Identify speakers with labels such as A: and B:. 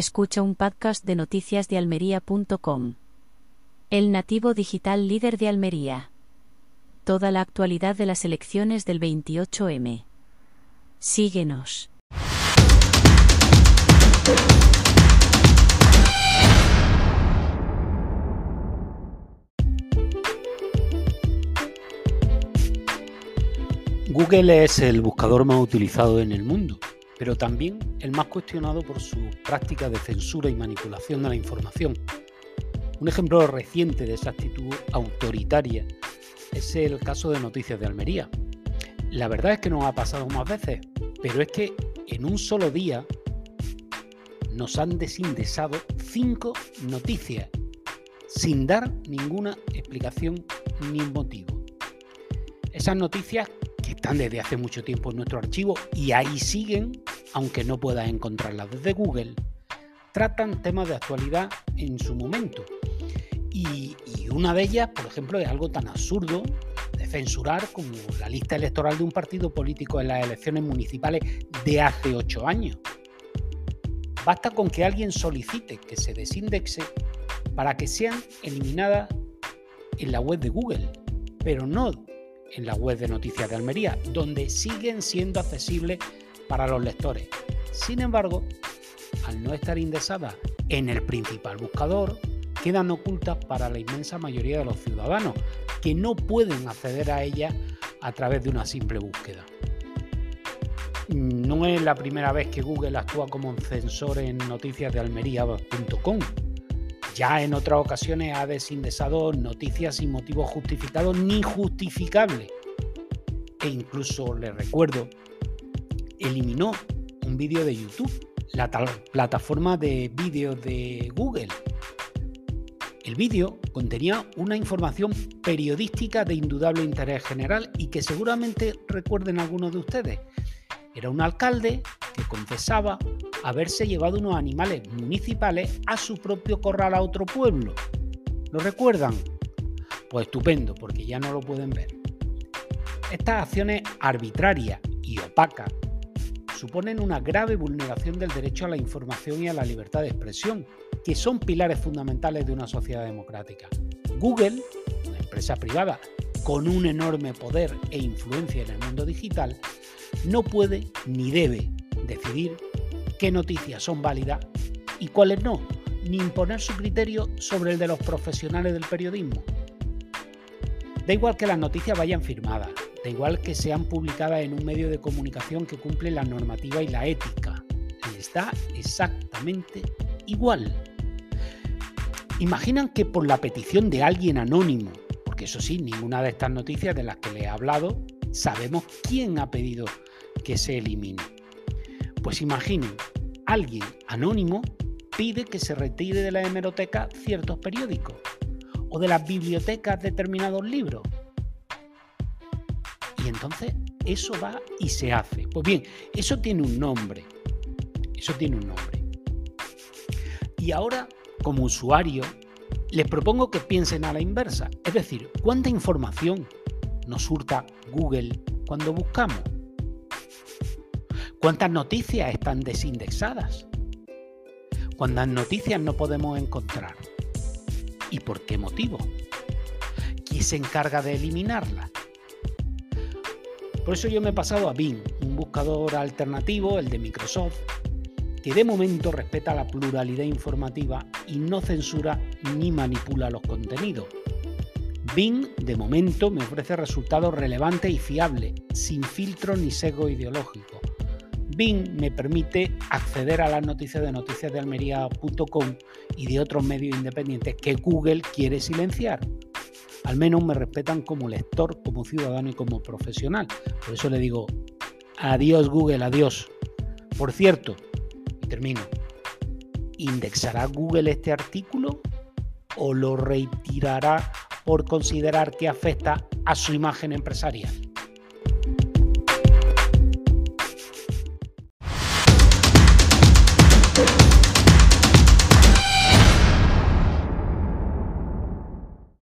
A: Escucha un podcast de noticias de almería.com. El nativo digital líder de Almería. Toda la actualidad de las elecciones del 28M. Síguenos.
B: Google es el buscador más utilizado en el mundo pero también el más cuestionado por su práctica de censura y manipulación de la información. Un ejemplo reciente de esa actitud autoritaria es el caso de Noticias de Almería. La verdad es que nos ha pasado más veces, pero es que en un solo día nos han desindexado cinco noticias sin dar ninguna explicación ni motivo. Esas noticias que están desde hace mucho tiempo en nuestro archivo y ahí siguen aunque no puedas encontrarlas desde Google, tratan temas de actualidad en su momento. Y, una de ellas, por ejemplo, es algo tan absurdo de censurar como la lista electoral de un partido político en las elecciones municipales de hace ocho años. Basta con que alguien solicite que se desindexe para que sean eliminadas en la web de Google, pero no en la web de Noticias de Almería, donde siguen siendo accesibles para los lectores. Sin embargo, al no estar indexadas en el principal buscador, quedan ocultas para la inmensa mayoría de los ciudadanos, que no pueden acceder a ellas a través de una simple búsqueda. No es la primera vez que Google actúa como un censor en noticias de almería.com. Ya en otras ocasiones ha desindexado noticias sin motivo justificado ni justificable. E incluso le recuerdo eliminó un vídeo de YouTube, la plataforma de vídeos de Google. El vídeo contenía una información periodística de indudable interés general y que seguramente recuerden algunos de ustedes. Era un alcalde que confesaba haberse llevado unos animales municipales a su propio corral a otro pueblo. ¿Lo recuerdan? Pues estupendo, porque ya no lo pueden ver. Estas acciones arbitrarias y opacas suponen una grave vulneración del derecho a la información y a la libertad de expresión, que son pilares fundamentales de una sociedad democrática. Google, una empresa privada con un enorme poder e influencia en el mundo digital, no puede ni debe decidir qué noticias son válidas y cuáles no, ni imponer su criterio sobre el de los profesionales del periodismo. Da igual que las noticias vayan firmadas, da igual que sean publicadas en un medio de comunicación que cumple la normativa y la ética. Les da exactamente igual. Imaginan que por la petición de alguien anónimo, porque eso sí, ninguna de estas noticias de las que le he hablado, sabemos quién ha pedido que se elimine. Pues imaginen, alguien anónimo pide que se retire de la hemeroteca ciertos periódicos o de las bibliotecas determinados libros entonces eso va y se hace. Pues bien, eso tiene un nombre. Eso tiene un nombre. Y ahora, como usuario, les propongo que piensen a la inversa. Es decir, ¿cuánta información nos hurta Google cuando buscamos? ¿Cuántas noticias están desindexadas? ¿Cuántas noticias no podemos encontrar? ¿Y por qué motivo? ¿Quién se encarga de eliminarlas? Por eso yo me he pasado a Bing, un buscador alternativo, el de Microsoft, que de momento respeta la pluralidad informativa y no censura ni manipula los contenidos. Bing, de momento, me ofrece resultados relevantes y fiables, sin filtro ni sesgo ideológico. Bing me permite acceder a las noticias de noticiasdealmería.com y de otros medios independientes que Google quiere silenciar al menos me respetan como lector, como ciudadano y como profesional. Por eso le digo, adiós Google, adiós. Por cierto, y termino, ¿indexará Google este artículo o lo retirará por considerar que afecta a su imagen empresarial?